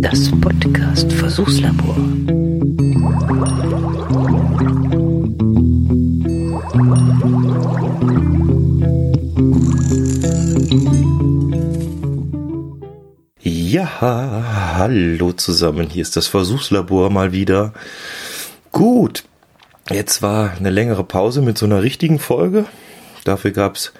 Das Podcast Versuchslabor. Ja, hallo zusammen. Hier ist das Versuchslabor mal wieder. Gut, jetzt war eine längere Pause mit so einer richtigen Folge. Dafür gab's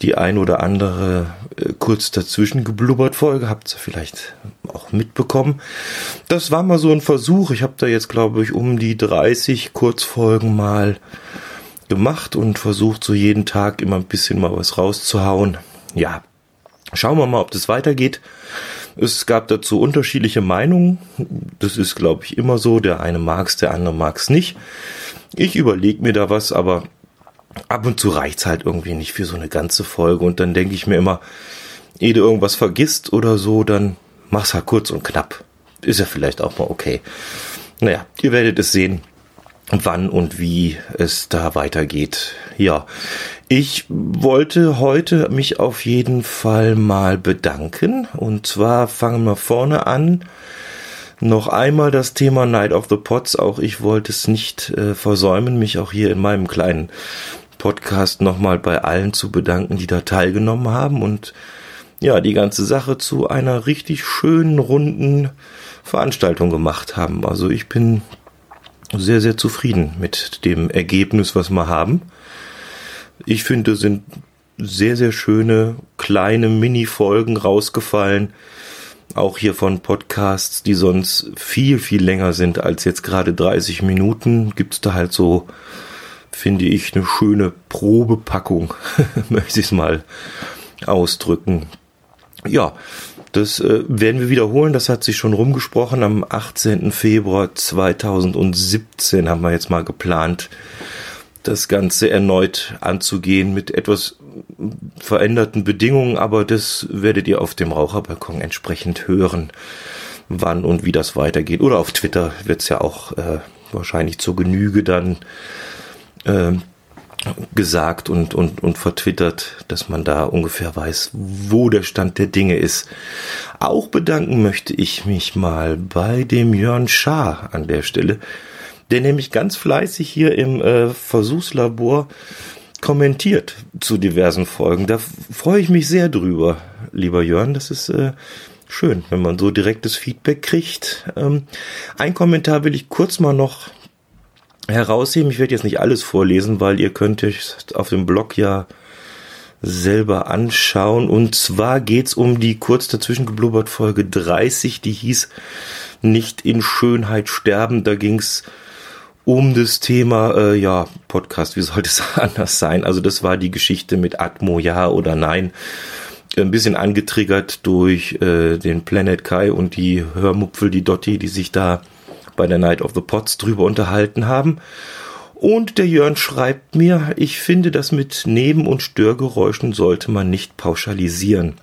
die ein oder andere äh, kurz dazwischen geblubbert Folge, habt ihr vielleicht auch mitbekommen. Das war mal so ein Versuch. Ich habe da jetzt, glaube ich, um die 30 Kurzfolgen mal gemacht und versucht, so jeden Tag immer ein bisschen mal was rauszuhauen. Ja, schauen wir mal, ob das weitergeht. Es gab dazu unterschiedliche Meinungen. Das ist, glaube ich, immer so. Der eine mag's, der andere mag's nicht. Ich überlege mir da was, aber ab und zu reicht's halt irgendwie nicht für so eine ganze Folge. Und dann denke ich mir immer, ehe du irgendwas vergisst oder so, dann mach's halt kurz und knapp. Ist ja vielleicht auch mal okay. Naja, ihr werdet es sehen, wann und wie es da weitergeht. Ja, ich wollte heute mich auf jeden Fall mal bedanken. Und zwar fangen wir vorne an. Noch einmal das Thema Night of the Pots. Auch ich wollte es nicht äh, versäumen, mich auch hier in meinem kleinen Podcast nochmal bei allen zu bedanken, die da teilgenommen haben und ja, die ganze Sache zu einer richtig schönen, runden Veranstaltung gemacht haben. Also ich bin sehr, sehr zufrieden mit dem Ergebnis, was wir haben. Ich finde, sind sehr, sehr schöne kleine Mini-Folgen rausgefallen. Auch hier von Podcasts, die sonst viel, viel länger sind als jetzt gerade 30 Minuten, gibt's da halt so finde ich, eine schöne Probepackung, möchte ich es mal ausdrücken. Ja, das äh, werden wir wiederholen. Das hat sich schon rumgesprochen. Am 18. Februar 2017 haben wir jetzt mal geplant, das Ganze erneut anzugehen mit etwas veränderten Bedingungen. Aber das werdet ihr auf dem Raucherbalkon entsprechend hören, wann und wie das weitergeht. Oder auf Twitter wird es ja auch äh, wahrscheinlich zur Genüge dann äh, gesagt und, und, und vertwittert, dass man da ungefähr weiß, wo der Stand der Dinge ist. Auch bedanken möchte ich mich mal bei dem Jörn Schaar an der Stelle, der nämlich ganz fleißig hier im äh, Versuchslabor kommentiert zu diversen Folgen. Da freue ich mich sehr drüber, lieber Jörn. Das ist äh, schön, wenn man so direktes Feedback kriegt. Ähm, ein Kommentar will ich kurz mal noch herausheben. Ich werde jetzt nicht alles vorlesen, weil ihr könnt euch auf dem Blog ja selber anschauen. Und zwar geht's um die kurz dazwischen geblubbert Folge 30, die hieß Nicht in Schönheit sterben. Da ging's um das Thema, äh, ja, Podcast, wie sollte es anders sein? Also das war die Geschichte mit Atmo, ja oder nein. Ein bisschen angetriggert durch äh, den Planet Kai und die Hörmupfel, die Dotti, die sich da bei der Night of the Pots drüber unterhalten haben. Und der Jörn schreibt mir, ich finde, das mit Neben- und Störgeräuschen sollte man nicht pauschalisieren.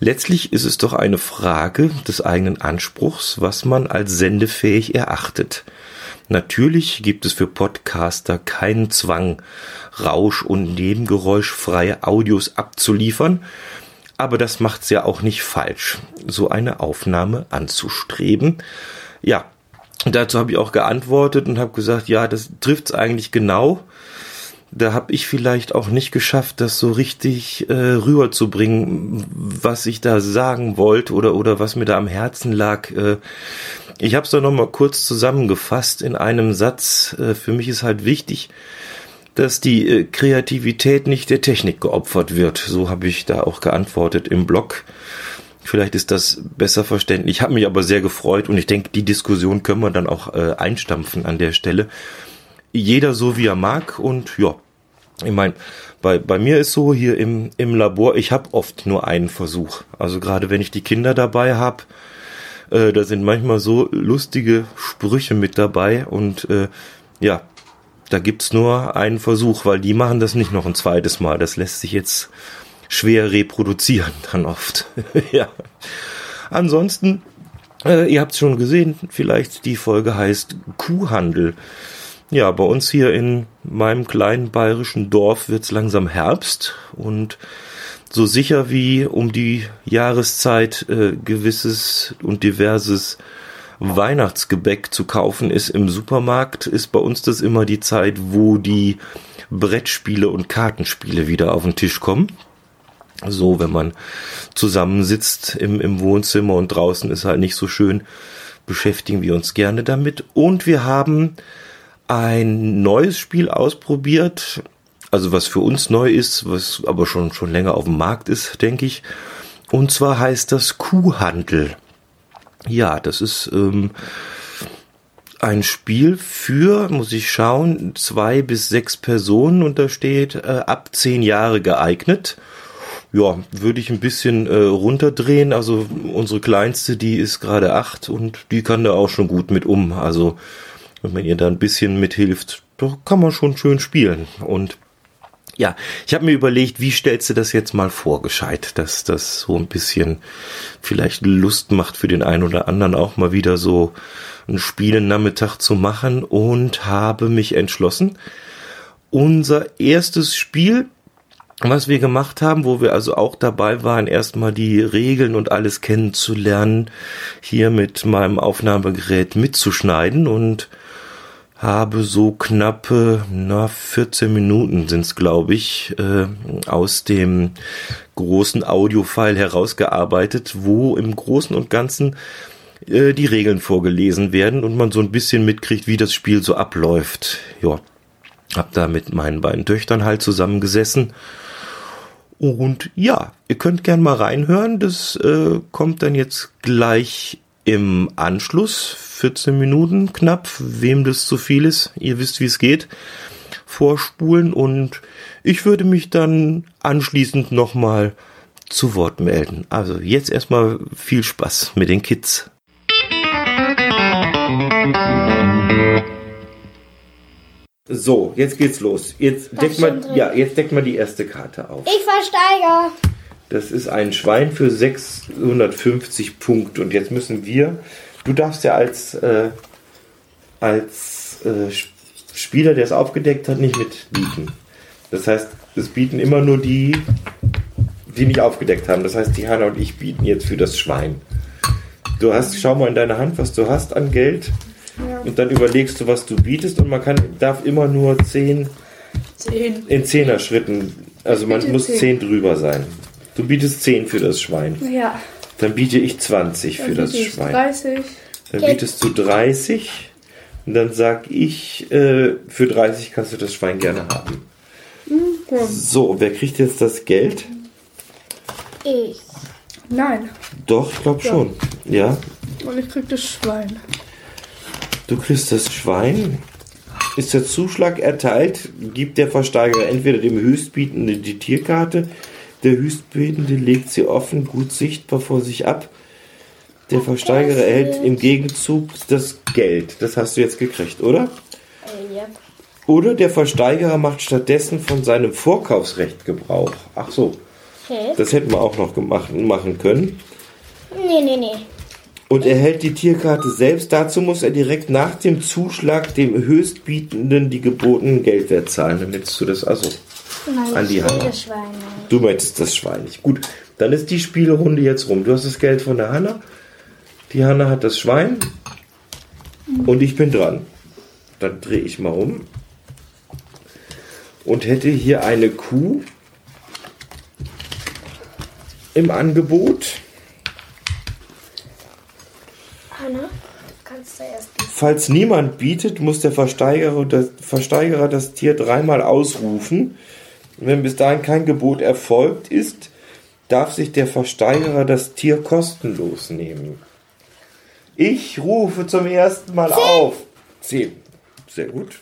Letztlich ist es doch eine Frage des eigenen Anspruchs, was man als sendefähig erachtet. Natürlich gibt es für Podcaster keinen Zwang, Rausch- und Nebengeräuschfreie Audios abzuliefern, aber das macht's ja auch nicht falsch, so eine Aufnahme anzustreben. Ja, dazu habe ich auch geantwortet und habe gesagt, ja, das trifft's eigentlich genau. Da habe ich vielleicht auch nicht geschafft, das so richtig äh, rüberzubringen, was ich da sagen wollte oder oder was mir da am Herzen lag. Äh, ich habe es da noch mal kurz zusammengefasst in einem Satz. Äh, für mich ist halt wichtig, dass die äh, Kreativität nicht der Technik geopfert wird. So habe ich da auch geantwortet im Blog. Vielleicht ist das besser verständlich. Ich habe mich aber sehr gefreut und ich denke, die Diskussion können wir dann auch äh, einstampfen an der Stelle. Jeder so wie er mag und ja, ich meine, bei, bei mir ist so hier im, im Labor, ich habe oft nur einen Versuch. Also gerade wenn ich die Kinder dabei habe, äh, da sind manchmal so lustige Sprüche mit dabei und äh, ja, da gibt's nur einen Versuch, weil die machen das nicht noch ein zweites Mal. Das lässt sich jetzt schwer reproduzieren dann oft. ja. Ansonsten, äh, ihr habt es schon gesehen, vielleicht die Folge heißt Kuhhandel. Ja, bei uns hier in meinem kleinen bayerischen Dorf wird's langsam Herbst und so sicher wie um die Jahreszeit äh, gewisses und diverses Weihnachtsgebäck zu kaufen ist im Supermarkt, ist bei uns das immer die Zeit, wo die Brettspiele und Kartenspiele wieder auf den Tisch kommen. So, wenn man zusammensitzt im, im Wohnzimmer und draußen ist halt nicht so schön, beschäftigen wir uns gerne damit. Und wir haben ein neues Spiel ausprobiert, also was für uns neu ist, was aber schon, schon länger auf dem Markt ist, denke ich. Und zwar heißt das Kuhhandel. Ja, das ist ähm, ein Spiel für, muss ich schauen, zwei bis sechs Personen und da steht äh, ab zehn Jahre geeignet. Ja, würde ich ein bisschen äh, runterdrehen. Also unsere kleinste, die ist gerade acht und die kann da auch schon gut mit um. Also wenn man ihr da ein bisschen mithilft, da kann man schon schön spielen. Und ja, ich habe mir überlegt, wie stellst du das jetzt mal vor, gescheit, dass das so ein bisschen vielleicht Lust macht für den einen oder anderen auch mal wieder so einen Spielennachmittag zu machen und habe mich entschlossen, unser erstes Spiel, was wir gemacht haben, wo wir also auch dabei waren, erstmal die Regeln und alles kennenzulernen, hier mit meinem Aufnahmegerät mitzuschneiden und habe so knappe, na, 14 Minuten sind's, glaube ich, äh, aus dem großen Audiofile herausgearbeitet, wo im Großen und Ganzen äh, die Regeln vorgelesen werden und man so ein bisschen mitkriegt, wie das Spiel so abläuft. Ja, hab da mit meinen beiden Töchtern halt zusammengesessen. Und ja, ihr könnt gern mal reinhören. Das äh, kommt dann jetzt gleich im Anschluss 14 Minuten knapp, wem das zu viel ist, ihr wisst, wie es geht, vorspulen und ich würde mich dann anschließend nochmal zu Wort melden. Also jetzt erstmal viel Spaß mit den Kids. So, jetzt geht's los. Jetzt deckt mal, ja, jetzt deckt mal die erste Karte auf. Ich versteige. Das ist ein Schwein für 650 Punkte. Und jetzt müssen wir du darfst ja als, äh, als äh, Spieler, der es aufgedeckt hat, nicht mitbieten. Das heißt, es bieten immer nur die, die nicht aufgedeckt haben. Das heißt, die Hanna und ich bieten jetzt für das Schwein. Du hast, schau mal in deine Hand, was du hast an Geld. Ja. Und dann überlegst du, was du bietest. Und man kann, darf immer nur 10 zehn. in Zehner-Schritten. Also man muss 10 drüber sein. Du bietest 10 für das Schwein. Ja. Dann biete ich 20 für das Schwein. 30. Dann bietest du 30. Und dann sag ich, äh, für 30 kannst du das Schwein gerne haben. Okay. So, wer kriegt jetzt das Geld? Ich. Nein. Doch, ich glaube schon. Ja. Und ich krieg das Schwein. Du kriegst das Schwein. Ist der Zuschlag erteilt, gibt der Versteiger entweder dem Höchstbietenden die Tierkarte der Höchstbietende legt sie offen, gut sichtbar vor sich ab. Der Versteigerer erhält im Gegenzug das Geld. Das hast du jetzt gekriegt, oder? Äh, ja. Oder der Versteigerer macht stattdessen von seinem Vorkaufsrecht Gebrauch. Ach so. Okay. Das hätten wir auch noch gemacht, machen können. Nee, nee, nee. Und er hält die Tierkarte selbst. Dazu muss er direkt nach dem Zuschlag dem Höchstbietenden die gebotenen Geldwert zahlen. Dann hättest du das also. Nein, an die Schwein du möchtest das Schwein nicht. Gut, dann ist die Spielerunde jetzt rum. Du hast das Geld von der Hanna. Die Hanna hat das Schwein. Und ich bin dran. Dann drehe ich mal um. Und hätte hier eine Kuh im Angebot. Hanna, kannst du erst. Falls niemand bietet, muss der Versteigerer das, Versteigerer das Tier dreimal ausrufen. Wenn bis dahin kein Gebot erfolgt ist, darf sich der Versteigerer das Tier kostenlos nehmen. Ich rufe zum ersten Mal Zehn. auf. Zehn. Sehr gut.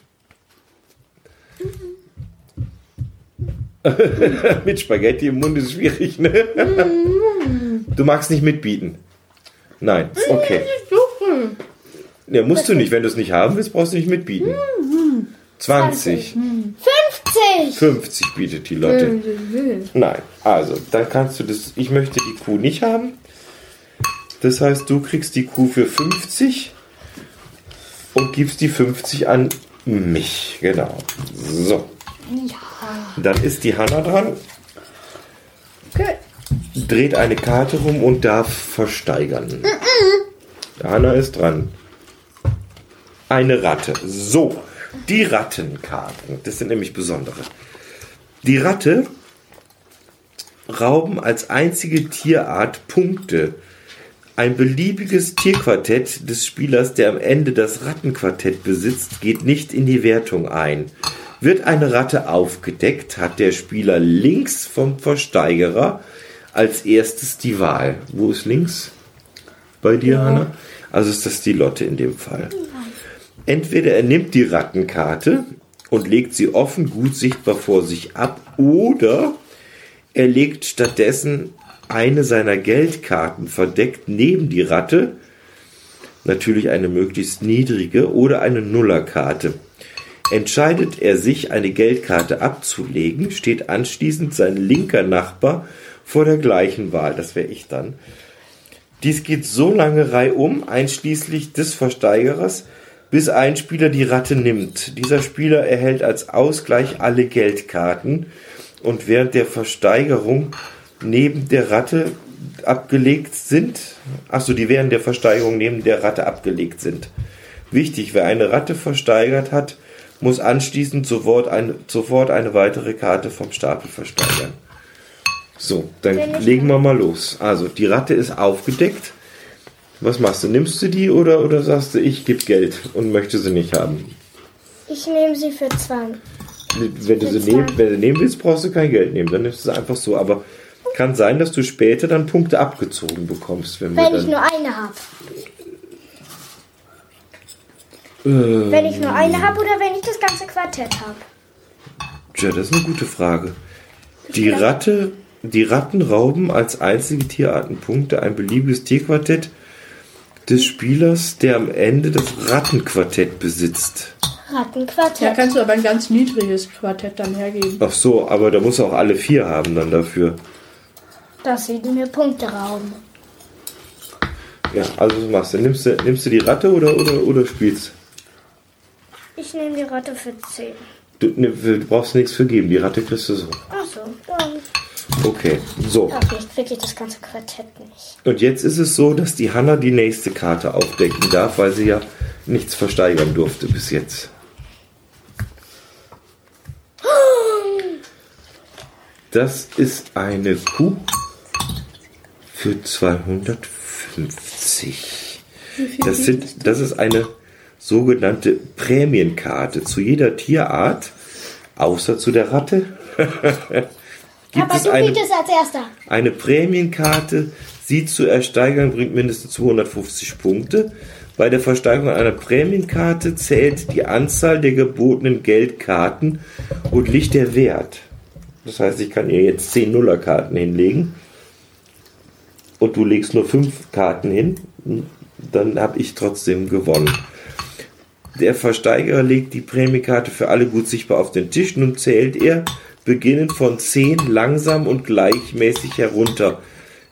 Mit Spaghetti im Mund ist schwierig, ne? du magst nicht mitbieten. Nein, okay. Ja, musst du nicht. Wenn du es nicht haben willst, brauchst du nicht mitbieten. 20. 50. 50 bietet die Lotte. Nein, also, dann kannst du das. Ich möchte die Kuh nicht haben. Das heißt, du kriegst die Kuh für 50 und gibst die 50 an mich. Genau. So. Ja. Dann ist die Hanna dran. Okay. dreht eine Karte rum und darf versteigern. Hanna ist dran. Eine Ratte. So, die Rattenkarten. Das sind nämlich besondere. Die Ratte rauben als einzige Tierart Punkte. Ein beliebiges Tierquartett des Spielers, der am Ende das Rattenquartett besitzt, geht nicht in die Wertung ein. Wird eine Ratte aufgedeckt, hat der Spieler links vom Versteigerer als erstes die Wahl. Wo ist links bei dir, Hanna? Also ist das die Lotte in dem Fall. Entweder er nimmt die Rattenkarte und legt sie offen gut sichtbar vor sich ab oder er legt stattdessen eine seiner Geldkarten verdeckt neben die Ratte, natürlich eine möglichst niedrige oder eine Nullerkarte. Entscheidet er sich, eine Geldkarte abzulegen, steht anschließend sein linker Nachbar vor der gleichen Wahl. Das wäre ich dann. Dies geht so lange reihum, einschließlich des Versteigerers, bis ein Spieler die Ratte nimmt. Dieser Spieler erhält als Ausgleich alle Geldkarten und während der Versteigerung neben der Ratte abgelegt sind. Achso, die während der Versteigerung neben der Ratte abgelegt sind. Wichtig, wer eine Ratte versteigert hat, muss anschließend sofort eine, sofort eine weitere Karte vom Stapel versteigern. So, dann legen wir mal los. Also, die Ratte ist aufgedeckt. Was machst du? Nimmst du die oder, oder sagst du, ich gebe Geld und möchte sie nicht haben? Ich nehme sie für 20. Wenn du, sie nehmen, wenn du nehmen willst, brauchst du kein Geld nehmen. Dann nimmst du es einfach so. Aber kann sein, dass du später dann Punkte abgezogen bekommst. Wenn, Wenn ich nur eine habe. äh, Wenn ich nur eine habe oder wenn ich das ganze Quartett habe. Tja, das ist eine gute Frage. Die Ratte, die Ratten rauben als einzige Tierarten Punkte ein beliebiges Tierquartett des Spielers, der am Ende das Rattenquartett besitzt. Da Rattenquartett. kannst du aber ein ganz niedriges Quartett dann hergeben. Ach so, aber da muss er auch alle vier haben dann dafür. Dass sie mir Punkte rauben. Ja, also was machst du? Nimmst du, nimmst du die Ratte oder, oder, oder spielst? Ich nehme die Ratte für 10. Du, ne, du brauchst nichts für geben, die Ratte kriegst du so. Achso, dann. Okay, so. Okay, ich kriege das ganze Quartett nicht. Und jetzt ist es so, dass die Hanna die nächste Karte aufdecken darf, weil sie ja nichts versteigern durfte bis jetzt. Das ist eine Kuh für 250. Das, sind, das ist eine sogenannte Prämienkarte zu jeder Tierart, außer zu der Ratte. Gibt Aber es du eine bietest als erster. eine Prämienkarte, sie zu ersteigern, bringt mindestens 250 Punkte. Bei der Versteigerung einer Prämienkarte zählt die Anzahl der gebotenen Geldkarten und nicht der Wert. Das heißt, ich kann ihr jetzt 10 Nullerkarten hinlegen und du legst nur 5 Karten hin, dann habe ich trotzdem gewonnen. Der Versteigerer legt die Prämiekarte für alle gut sichtbar auf den Tisch. Nun zählt er, beginnend von 10 langsam und gleichmäßig herunter.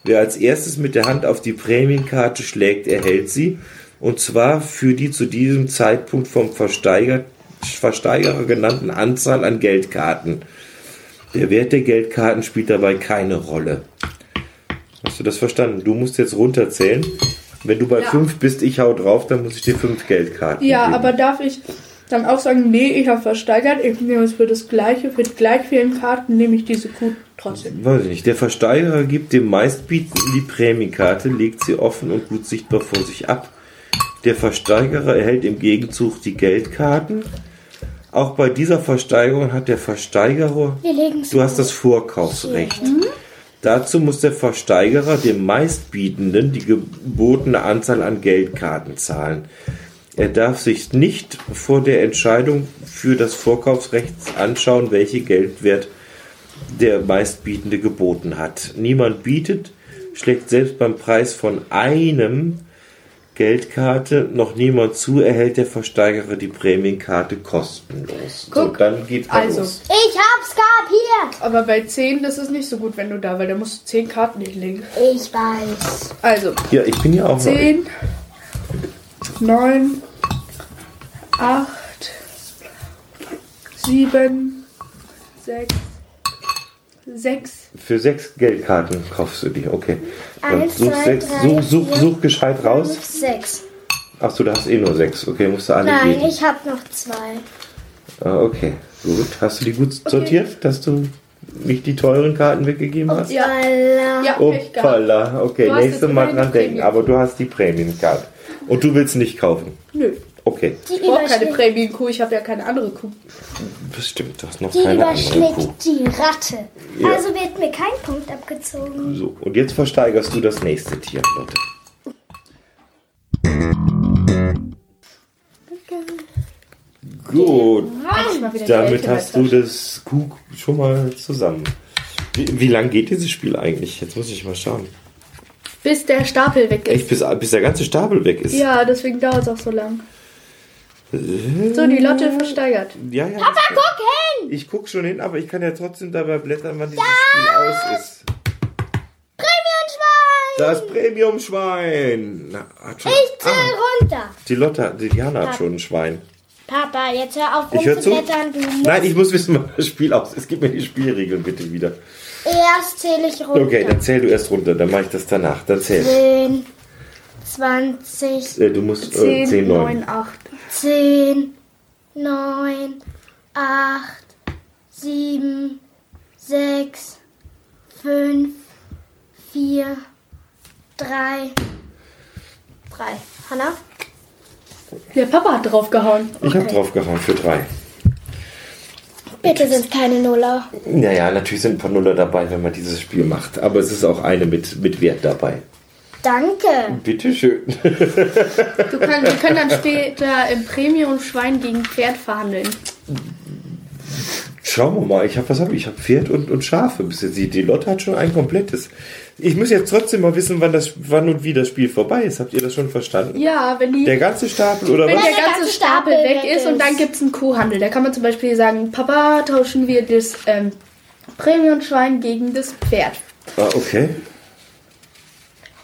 Wer als erstes mit der Hand auf die Prämienkarte schlägt, erhält sie. Und zwar für die zu diesem Zeitpunkt vom Versteiger, Versteigerer genannten Anzahl an Geldkarten. Der Wert der Geldkarten spielt dabei keine Rolle. Hast du das verstanden? Du musst jetzt runterzählen. Wenn du bei Ja. 5 bist, ich hau drauf, dann muss ich dir 5 Geldkarten Ja, geben. aber darf ich dann auch sagen, nee, ich habe versteigert, ich nehme es für das gleiche, für gleich vielen Karten nehme ich diese Kuh trotzdem. Weiß ich nicht. Der Versteigerer gibt dem Meistbietenden die Prämienkarte, legt sie offen und gut sichtbar vor sich ab. Der Versteigerer erhält im Gegenzug die Geldkarten. Auch bei dieser Versteigerung hat der Versteigerer, Wir legen du hast das Vorkaufsrecht. Dazu muss der Versteigerer dem Meistbietenden die gebotene Anzahl an Geldkarten zahlen. Er darf sich nicht vor der Entscheidung für das Vorkaufsrecht anschauen, welche Geldwert der Meistbietende geboten hat. Niemand bietet, schlägt selbst beim Preis von einem Geldkarte noch niemand zu, erhält der Versteigerer die Prämienkarte kostenlos. so, Guck, dann geht er also. los. Ich hab's kapiert. Aber bei 10, das ist nicht so gut, wenn du da, weil da musst du 10 Karten hinlegen. Ich weiß. Also, Ja, ich bin ja auch neu. 10, 9, 8, 7, 6, Sechs. Für sechs Geldkarten kaufst du die, okay. Dann Eins, such, zwei, sechs, drei, such, such, vier, such gescheit raus. Sechs. Ach so, du hast eh nur sechs. Okay, musst du alle Nein, geben. ich habe noch zwei. Ah, okay, gut. Hast du die gut sortiert, dass du nicht die teuren Karten weggegeben hast? Ja. Ja. Hoppala, okay, Du hast nächstes Mal dran denken. Aber du hast die Prämienkarte. Und du willst nicht kaufen. Nö. Okay, Die Ich brauche keine Prämienkuh, ich habe ja keine andere Kuh. bestimmt, du hast noch die keine andere Kuh. überschlägt die Ratte. Ja. Also wird mir kein Punkt abgezogen. So, und jetzt versteigerst du das nächste Tier, Lotte. Gut, Endlich mal wieder damit hast du das Kuh schon mal zusammen. Wie, wie lang geht dieses Spiel eigentlich? Jetzt muss ich mal schauen. Bis der Stapel weg ist. Echt, bis, bis der ganze Stapel weg ist. Ja, deswegen dauert es auch so lang. So, die Lotte versteigert. ja. ja Papa, guck hin! Ich guck schon hin, aber ich kann ja trotzdem dabei blättern, wann dieses Spiel aus ist. Prämienschwein! Das Premium-Schwein. Na, hat schon- Ich zähl Ah, runter. die Lotte, die Diana hat schon ein Schwein. Papa, jetzt hör auf Ich hör zu. Nein, ich muss wissen, wann das Spiel aus ist. Gib mir die Spielregeln bitte wieder. Erst zähle ich runter. Okay, dann zähl du erst runter, dann mache ich das danach. Dann zähl. 10, 20, Äh, du musst äh, 10, 10, 9. 9, 8. 10, 9, 8, 7, 6, 5, 4, 3, 3. Hanna? Der Papa hat draufgehauen. Ich habe draufgehauen für 3. Bitte sind keine Nuller. Naja, natürlich sind ein paar Nuller dabei, wenn man dieses Spiel macht. Aber es ist auch eine mit, mit Wert dabei. Danke. Bitteschön. Du kann, wir können dann später im Premium-Schwein gegen Pferd verhandeln. Schauen wir mal, ich habe was habe ich? Ich habe Pferd und, und Schafe bis jetzt. Die, die Lotte hat schon ein komplettes. Ich muss jetzt trotzdem mal wissen, wann das wann und wie das Spiel vorbei ist. Habt ihr das schon verstanden? Ja, wenn die. Der ganze Stapel oder wenn was? der ganze Stapel weg ist und dann gibt es einen Kuhhandel. Da kann man zum Beispiel sagen, Papa, tauschen wir das ähm, Premium-Schwein gegen das Pferd. Ah, okay.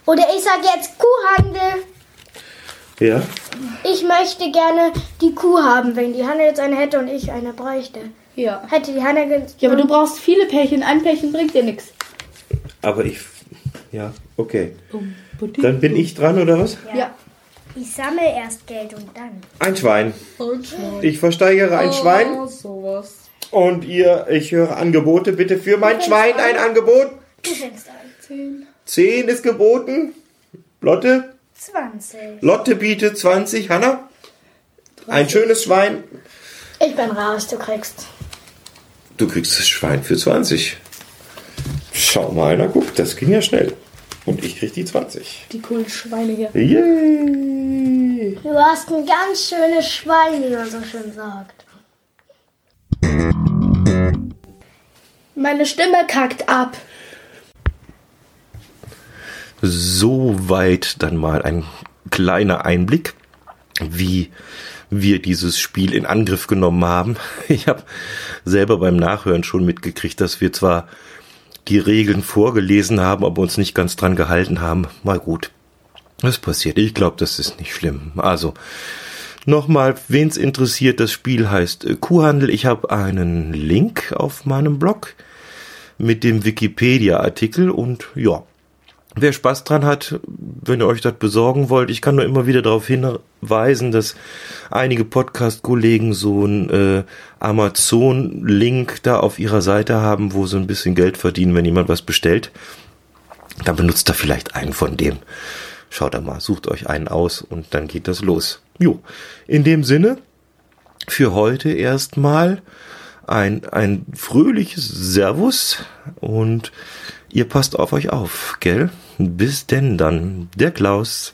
Oder ich sage jetzt Kuhhandel. Ja. Ich möchte gerne die Kuh haben, wenn die Hanna jetzt eine hätte und ich eine bräuchte. Ja. Hätte die Hanna Ja, aber du brauchst viele Pärchen. Ein Pärchen bringt dir nichts. Aber ich. Ja, okay. Dann bin ich dran oder was? Ja. Ich sammle erst Geld und dann. Ein Schwein. Ich versteigere ein Schwein Oh, sowas. und ihr, ich höre Angebote. Bitte für mein Schwein ein Angebot. Du fängst an. 10. 10 ist geboten. Lotte? 20. Lotte bietet 20. Hanna? Ein schönes Schwein. Ich bin raus, du kriegst. Du kriegst das Schwein für 20. Schau mal, einer guckt, das ging ja schnell. Und ich krieg die 20. Die coolen Schweine hier. Yay! Du hast ein ganz schönes Schwein, wie man so schön sagt. Meine Stimme kackt ab. Soweit dann mal ein kleiner Einblick, wie wir dieses Spiel in Angriff genommen haben. Ich habe selber beim Nachhören schon mitgekriegt, dass wir zwar die Regeln vorgelesen haben, aber uns nicht ganz dran gehalten haben. Mal gut. Das passiert. Ich glaube, das ist nicht schlimm. Also, nochmal, wen's interessiert, das Spiel heißt äh, Kuhhandel. Ich habe einen Link auf meinem Blog mit dem Wikipedia-Artikel und ja, Wer Spaß dran hat, wenn ihr euch das besorgen wollt, ich kann nur immer wieder darauf hinweisen, dass einige Podcast-Kollegen so einen äh, Amazon-Link da auf ihrer Seite haben, wo sie ein bisschen Geld verdienen, wenn jemand was bestellt. Dann benutzt da vielleicht einen von dem. Schaut da mal, sucht euch einen aus und dann geht das los. Jo, in dem Sinne, für heute erstmal ein, ein fröhliches Servus und ihr passt auf euch auf, gell? Bis denn dann, der Klaus.